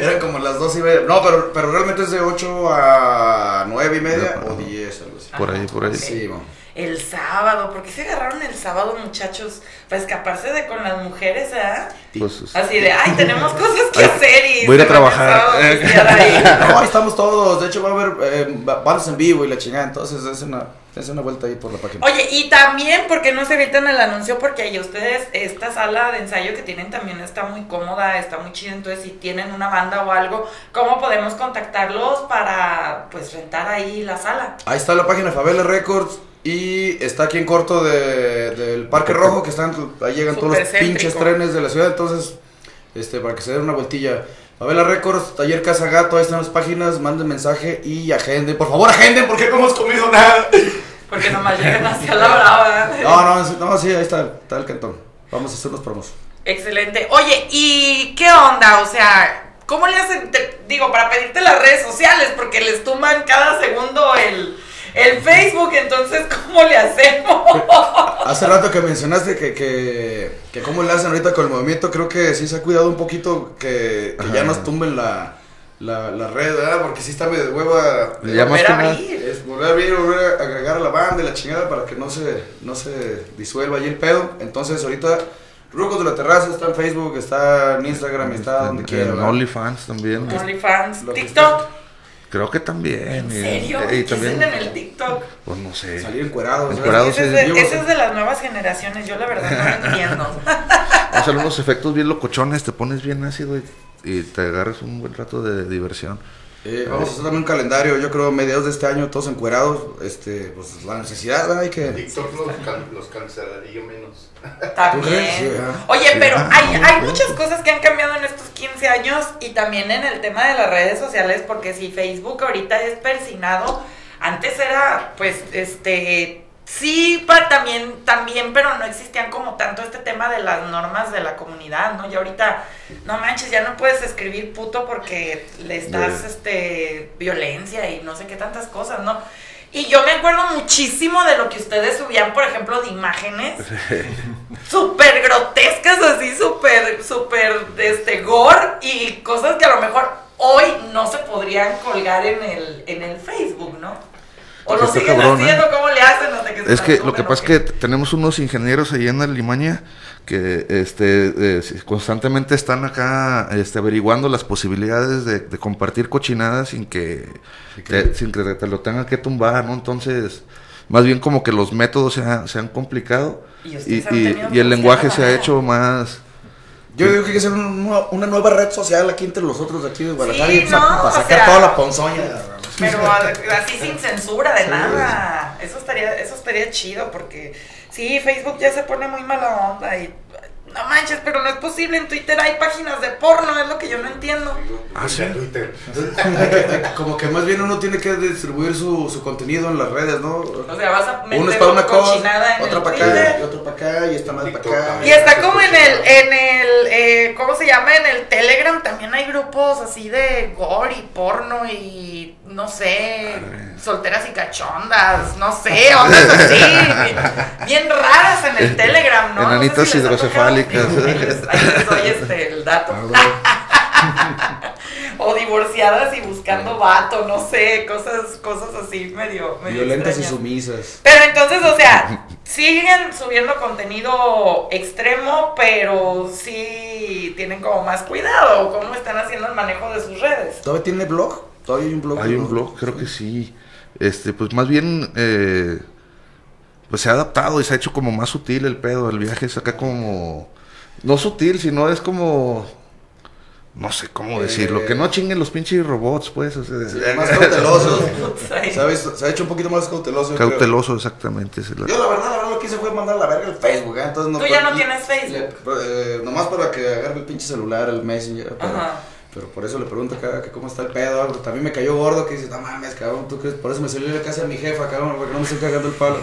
eran como las 2 y media. No, pero, pero realmente es de 8 a 9 y media o 10, algo así. Por ahí, por ahí. Sí, mo. El sábado, ¿por qué se agarraron el sábado, muchachos? Para escaparse de con las mujeres, ¿ah? Pues, Así de, ay, tenemos cosas que Ay, hacer y voy a ir a trabajar. sábado. No, ahí estamos todos. De hecho, va a haber eh, ba- bandas en vivo y la chingada. Entonces, es una, es una vuelta ahí por la página. Oye, y también, porque no se evitan el anuncio? Porque ahí ustedes, esta sala de ensayo que tienen también está muy cómoda, está muy chida. Entonces, si tienen una banda o algo, ¿cómo podemos contactarlos para, pues, rentar ahí la sala? Ahí está la página Favela Records. Y está aquí en corto de- del Parque Rojo, que están, ahí llegan todos los pinches trenes de la ciudad. Entonces, este, para que se den una vueltilla. Favela Records, Taller Casa Gato, ahí están las páginas, manden mensaje y agenden. Por favor, agenden porque no hemos comido nada. Porque nomás llegan hacia la brava. No, no, sí, no, sí, ahí está, está el cantón. Vamos a hacer los promos. Excelente. Oye, ¿y qué onda? O sea, ¿cómo le hacen? Te- digo, para pedirte las redes sociales, porque les tumban cada segundo el, el Facebook, entonces, ¿cómo le hacemos? Hace rato que mencionaste que, que, que cómo le hacen ahorita con el movimiento, creo que sí se ha cuidado un poquito que, que ya nos tumben la, la, la red, ¿verdad? Porque sí está medio de hueva. Llamas Volver a abrir. Es volver a abrir, volver a agregar a la banda y la chingada para que no se, no se disuelva ahí el pedo. Entonces ahorita Rucos de la Terraza está en Facebook, está en Instagram, está donde En- quiera. en. OnlyFans también. OnlyFans, TikTok. Creo que también. ¿En y- serio? y ¿Qué también, hacen en el TikTok? Pues no sé. Salir. Encuerados, Ese es, de, yo- ese es de las nuevas generaciones, yo la verdad no lo entiendo. Vamos a hacer unos efectos bien locochones, te pones bien ácido y, y te agarras un buen rato de diversión. Eh, vamos a hacer también un calendario, yo creo mediados de este año, todos encuerados. Este, pues la necesidad, ¿verdad? Hay que. TikTok los, can- los cancelaría menos. También. Oye, Sí, pero hay, hay muchas cosas que han cambiado en estos 15 años y también en el tema de las redes sociales, porque si Facebook ahorita es persinado, antes era, pues, este, sí, pa- también, también, pero no existían como tanto este tema de las normas de la comunidad, ¿no? Y ahorita, no manches, ya no puedes escribir puto porque le estás, este, violencia y no sé qué tantas cosas, ¿no? Y yo me acuerdo muchísimo de lo que ustedes subían, por ejemplo, de imágenes súper grotescas, así, súper, súper, este, gore y cosas que a lo mejor hoy no se podrían colgar en el, en el Facebook, ¿no? O lo siguen cabrón, ¿eh? ¿cómo le hacen? hasta que se Es que lo que ¿o pasa es que tenemos unos ingenieros ahí en la Limaña que este, eh, constantemente están acá este, averiguando las posibilidades de, de compartir cochinadas sin que, te, sin que te lo tengan que tumbar, ¿no? Entonces, más bien como que los métodos se, ha- se han complicado Y y, ustedes han y- tenido y el lenguaje se ha hecho más... Yo digo que hay que hacer un- una, una nueva red social aquí entre nosotros de aquí de Guadalajara Sí, y sa- no, para o sacar sea- toda la ponzoña. Pero así sin censura de nada. Eso estaría, eso estaría chido porque sí, Facebook ya se pone muy mala onda y no manches, pero no es posible. En Twitter hay páginas de porno, es lo que yo no entiendo. Ah, sí. Twitter. Como que más bien uno tiene que distribuir su, su contenido en las redes, ¿no? O sea, vas a meter Uno es para una cosa, en otra el para Twitter. acá, y otro para acá, y esta más para acá. Y está como en el, en el, eh, ¿cómo se llama? En el Telegram también hay grupos así de gore y porno y, no sé, solteras y cachondas, no sé, ondas así, bien, bien raras en el Telegram, ¿no? No sé Enanitas si ha hidrocefálicas. Ahí doy este, el dato. o divorciadas y buscando vato, no sé, cosas, cosas así medio, medio Violentas y sumisas. Pero entonces, o sea, siguen subiendo contenido extremo, pero sí tienen como más cuidado. ¿Cómo están haciendo el manejo de sus redes? ¿Todavía tiene blog? ¿Todavía hay un blog? Hay ¿no? un blog, creo que sí. Este, pues más bien, eh, pues se ha adaptado y se ha hecho como más sutil el pedo. El viaje es acá como, no sutil, sino es como, no sé cómo decirlo, que no chinguen los pinches robots, pues. o sea, Sí, más cauteloso. ¿Sabes? Se ha hecho un poquito más cauteloso. creo. Cauteloso, exactamente. esa es la- Yo la verdad, la verdad lo que hice fue mandar a la verga el Facebook, ¿eh? Entonces no Tú ya no tienes Facebook. Le- eh, nomás para que agarre el pinche celular, el Messenger. Pero, Ajá. Pero por eso le pregunto acá que cómo está el pedo. porque También me cayó gordo que dice, no mames, cabrón, ¿tú crees? Por eso me salió de la casa de mi jefa, cabrón, porque no me estoy cagando el palo.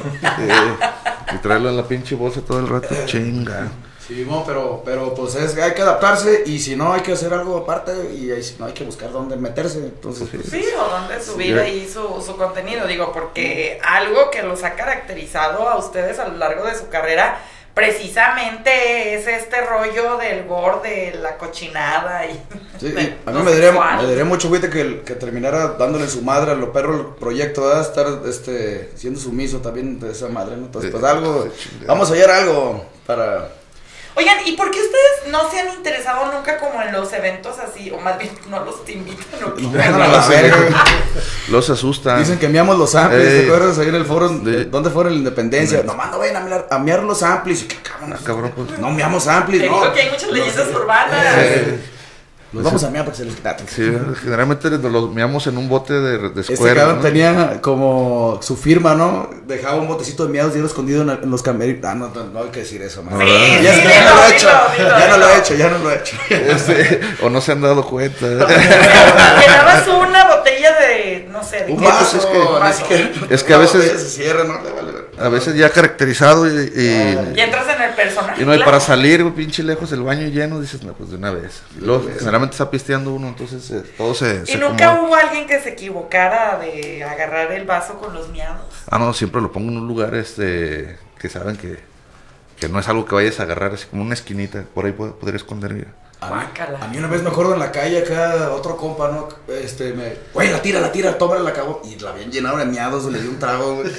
Y traerlo en la pinche bolsa todo el rato, chinga. Sí, no, pero, pero pues es, hay que adaptarse y si no hay que hacer algo aparte y ahí si no hay que buscar dónde meterse. Entonces, pues, Sí, o dónde subir Ya. ahí su, su contenido. Digo, porque algo que los ha caracterizado a ustedes a lo largo de su carrera precisamente es este rollo del gore, de la cochinada y... Sí, de y a mí me daría, sexual. me daría mucho güey que, que terminara dándole su madre a lo perro el proyecto, ¿verdad? Estar este, siendo sumiso también de esa madre, ¿no? Entonces, pues algo, vamos a hallar algo para... Oigan, ¿y por qué ustedes no se han interesado nunca como en los eventos así? O más bien no los invitan o qué? La verga. Los asustan. Dicen que miamos los amplis, Ey. ¿te acuerdas? Ahí en el foro, De- ¿dónde fue en la independencia? De- Nomás no vayan a miar, a miar los amplis. Y que, cabrón, Ah, cabrón, pues. No miamos amplis, Te no. digo que hay muchas leyendas Los- urbanas. Eh, Los vamos a miar para que se les quite. sí, generalmente los meamos en un bote de, de Este escuela. cabrón ¿no? tenía como su firma, ¿no? Dejaba un botecito de miados y era escondido en, los camerinos. Ah, no, no, no hay que decir eso, man. Sí, ya, sí, ya dilo, no lo he hecho, ya no lo he hecho, ya no lo he hecho. Este, o no se han dado cuenta. Llenabas una botella de, no sé. ¿de Un vaso, es que- vaso. siquiera- Es que a una veces- botella se cierra, ¿no? Le vale. A veces ya caracterizado y, y, Y entras en el personaje. y no, y claro. para salir, pinche lejos, el baño lleno, dices, no, pues de una vez. Y luego, generalmente está pisteando uno, entonces eh, todo se, ¿Y se nunca acomoda. hubo alguien que se equivocara de agarrar el vaso con los miados? Ah, no, siempre lo pongo en un lugar este que saben que, que no es algo que vayas a agarrar, así como una esquinita, por ahí pod- podría esconder. mira. A a mí una vez me acuerdo en la calle acá, otro compa, ¿no? Este, me, güey, la tira, la tira, toma la acabó. Y la habían llenado de miados, le di un trago, güey.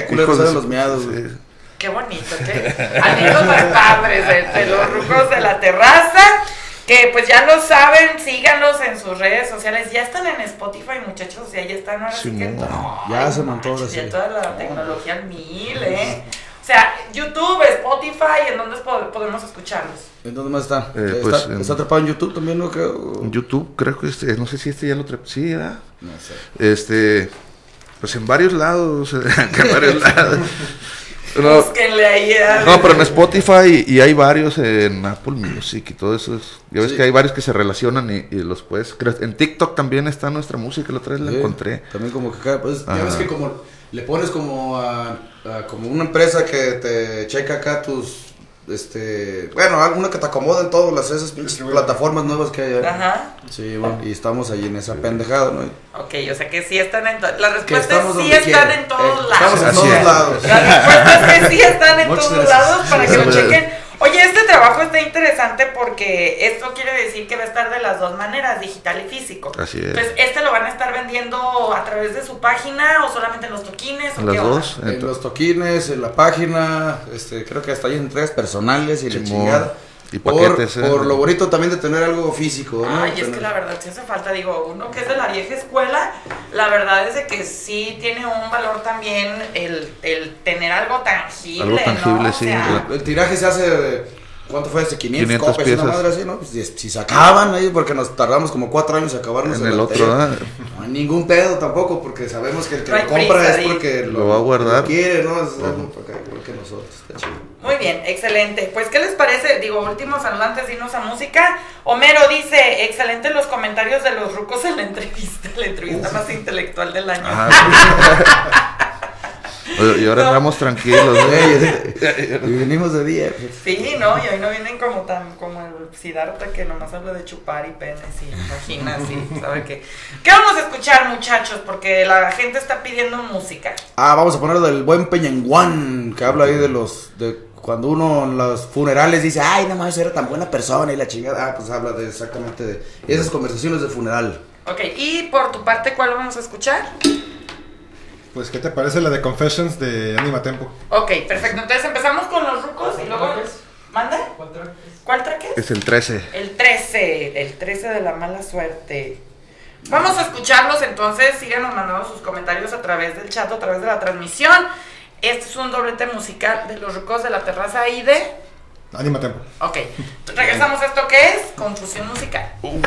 Qué culeros eran los miados, güey. sí. Qué bonito, qué anécdotas padres de, de los rucos de la terraza. Que pues ya lo saben, síganlos en sus redes sociales. Ya están en Spotify, muchachos. Ya, ya están ahora sí que. Simón. Ya Ay, se sí. Ya toda la tecnología al mil, ¿eh? O sea, YouTube, Spotify, ¿en dónde po- podemos escucharlos? ¿En dónde más está? Eh, está, pues, en- está atrapado en YouTube también, ¿no? Creo. En YouTube, creo que este, no sé si este ya lo trep- Sí, ¿verdad? No sé. Este, pues en varios lados, en varios lados. No, ahí. a- no, pero en Spotify y, y hay varios en Apple Music y todo eso. es- ya ves Sí. que hay varios que se relacionan y, y los puedes. En TikTok también está nuestra música, la otra vez la Sí, encontré. También como que acá, pues, ya ves que como le pones como a, a como una empresa que te checa acá tus, este, bueno, alguna que te acomoda en todas las esas pinches plataformas nuevas que hay. Ajá. Sí, bueno, y estamos ahí en esa pendejada, ¿no? Ok, o sea que sí están en todos. La Que respuesta estamos es sí están en todos Eh, lados. Estamos en todos lados. La respuesta es que sí están en Muchas todos gracias. lados para que lo chequen. Oye, este trabajo está interesante porque esto quiere decir que va a estar de las dos maneras, digital y físico. Así es. Entonces, ¿este lo van a estar vendiendo a través de su página o solamente en los toquines? o Las qué onda? dos. En ento- los toquines, en la página, este, creo que hasta hay entregas personales y la Simón. chingada. Y Por- paquetes, ¿eh? por, lo bonito también de tener algo físico, ¿no? Ay, es que la verdad sí hace falta, digo, uno que es de la vieja escuela, la verdad es de que sí tiene un valor también el, el tener algo tangible, Algo tangible, ¿no? O sí, sea. El tiraje se hace, de- ¿cuánto fue ese? 500, 500 copias, una piezas. madre así, ¿no? Pues, si, si se acaban ahí, porque nos tardamos como cuatro años en acabarnos En el otro. No hay ningún pedo tampoco, porque sabemos que el que No lo compra prisa, es porque Lo va a guardar. lo quiere, ¿no? Es algo porque- igual que nosotros, está chido. Muy bien, excelente. Pues, ¿qué les parece? Digo, últimos saludantes, dinos a música. Homero dice, excelente los comentarios de los rucos en la entrevista, la entrevista más intelectual del año. Ah, y ahora No. andamos tranquilos. ¿no? Ey, y venimos de día. pues. Sí, ¿no? Y hoy no vienen como tan, como el Siddhartha que nomás habla de chupar y penes y vaginas y sabe qué. ¿Qué vamos a escuchar, muchachos? Porque la gente está pidiendo música. Ah, vamos a poner del buen Peñanguán, que habla ahí de los, de cuando uno en los funerales dice, ay, no más, era tan buena persona y la chingada. Ah, pues habla de exactamente de esas conversaciones de funeral. Ok, y por tu parte, ¿cuál vamos a escuchar? Pues, ¿qué te parece la de Confessions de Anima Tempo? Ok, perfecto. Entonces empezamos con los rucos y luego... ¿Manda? ¿Cuál track es? Es el 13. El 13, el 13 de la mala suerte. Vamos a escucharlos entonces, síganos mandando sus comentarios a través del chat, a través de la transmisión. Este es un doblete musical de los rucos de la terraza y de... Anima Tempo. Ok, regresamos a esto que es confusión musical. Y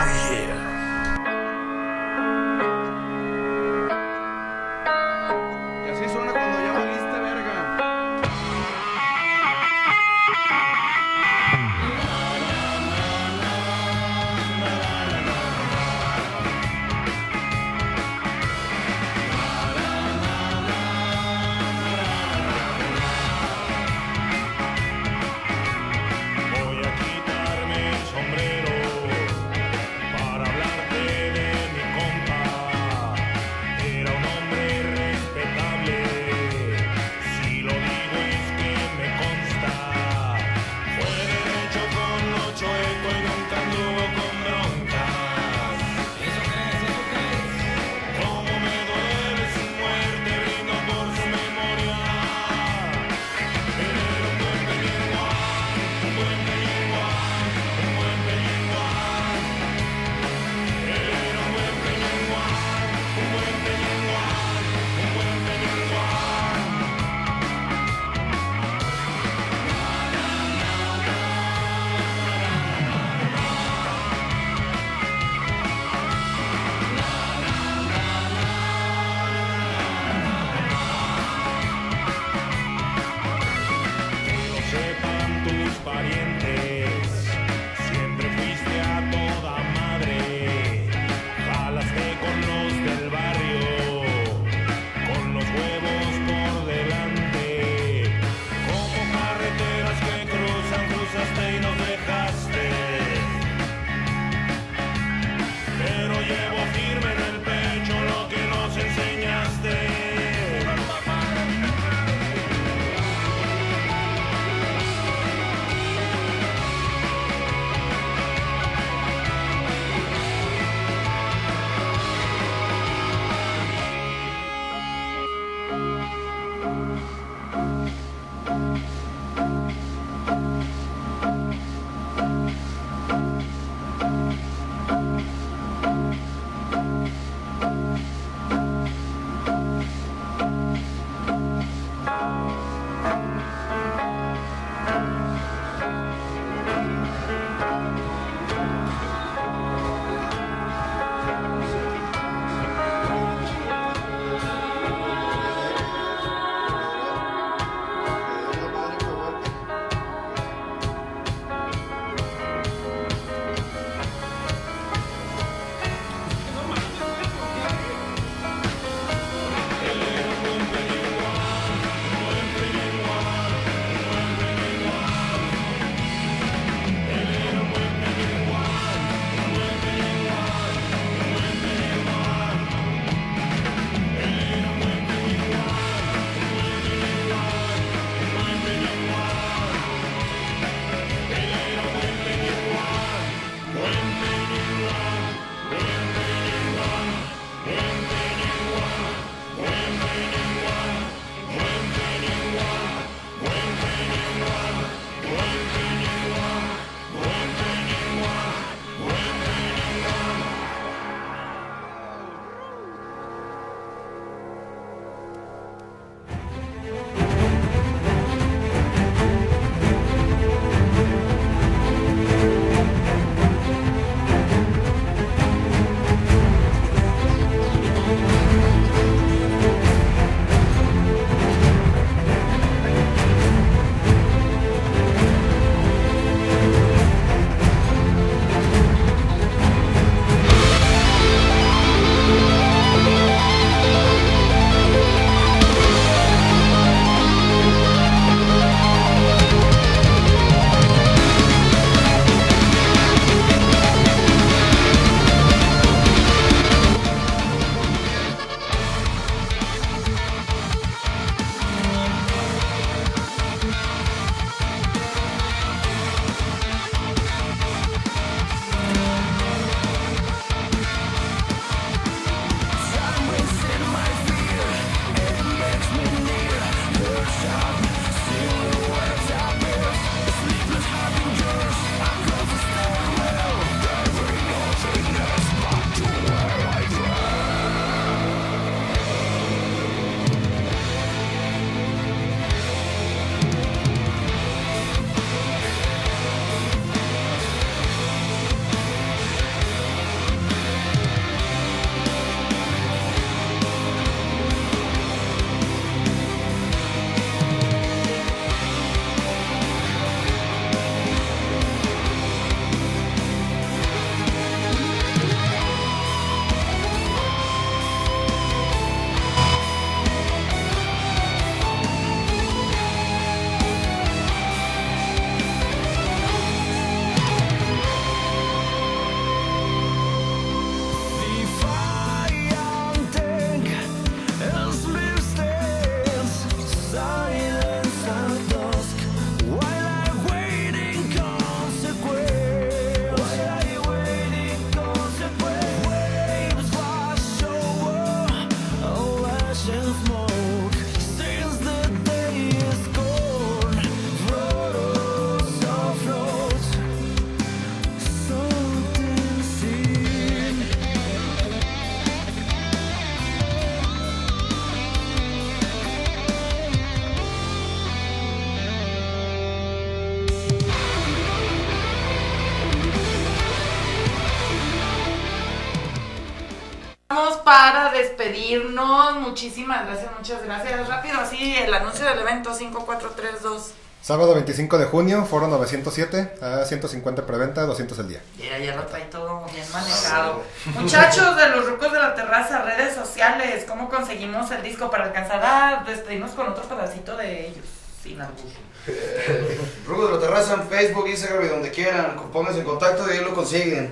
para despedirnos. Muchísimas gracias, muchas gracias. Rápido, así el anuncio del evento 5432. Sábado 25 de junio, foro 907, a 150 preventa, 200 el día. Ya, ya lo trae todo bien manejado. Muchachos de los rucos de la terraza, redes sociales, ¿cómo conseguimos el disco para alcanzar a despedirnos con otro pedacito de ellos? Sin albur. Rugo de la Terraza en Facebook, Instagram y donde quieran. Pónganse en contacto y ahí lo consiguen.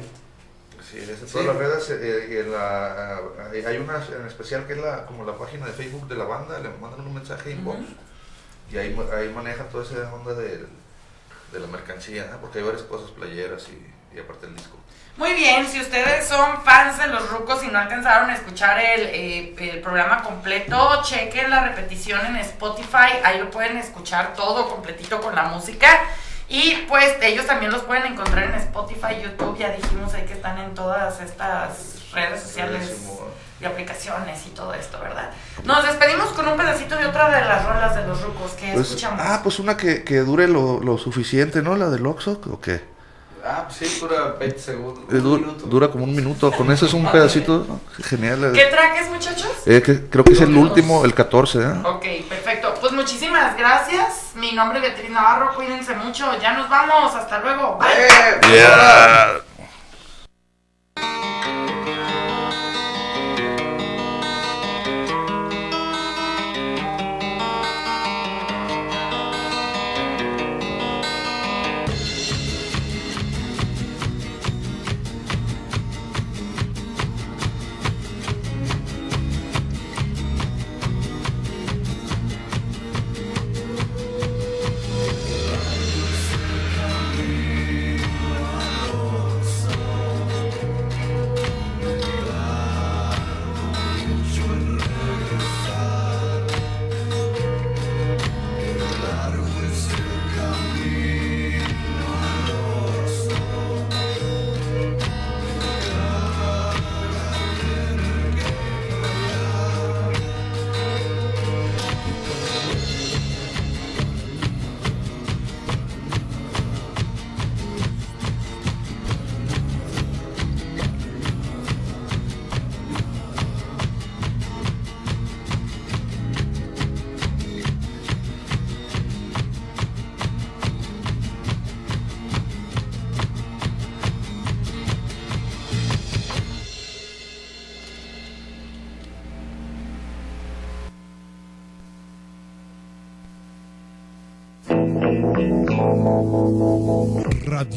Sí, en Sí. todas las redes. eh, y en la, hay- hay una en especial que es la, como la página de Facebook de la banda. Le mandan un mensaje inbox. Y ahí, ahí manejan toda esa onda del- de, la mercancía. Porque hay varias cosas, playeras y, y aparte el disco. Muy bien, si ustedes son fans de los rucos y no alcanzaron a escuchar el, eh, el programa completo, chequen la repetición en Spotify, ahí lo pueden escuchar todo completito con la música. Y pues ellos también los pueden encontrar en Spotify, YouTube, ya dijimos ahí que están en todas estas redes sociales y aplicaciones y todo esto, ¿verdad? Nos despedimos con un pedacito de otra de las rolas de los rucos que Pues, escuchamos. ah, pues una que, que dure lo, lo suficiente, ¿no? La del Oxxo, ¿o qué? Ah, pues sí, dura 20 segundos. Eh, un du- minuto. dura como un minuto. Con eso es un pedacito genial. ¿Qué track es, muchachos? Eh, que- creo que es el último, el 14, ¿eh? Ok, perfecto. Pues muchísimas gracias. Mi nombre es Beatriz Navarro. Cuídense mucho. Ya nos vamos. Hasta luego. Bye. Yeah.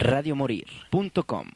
radiomorir.com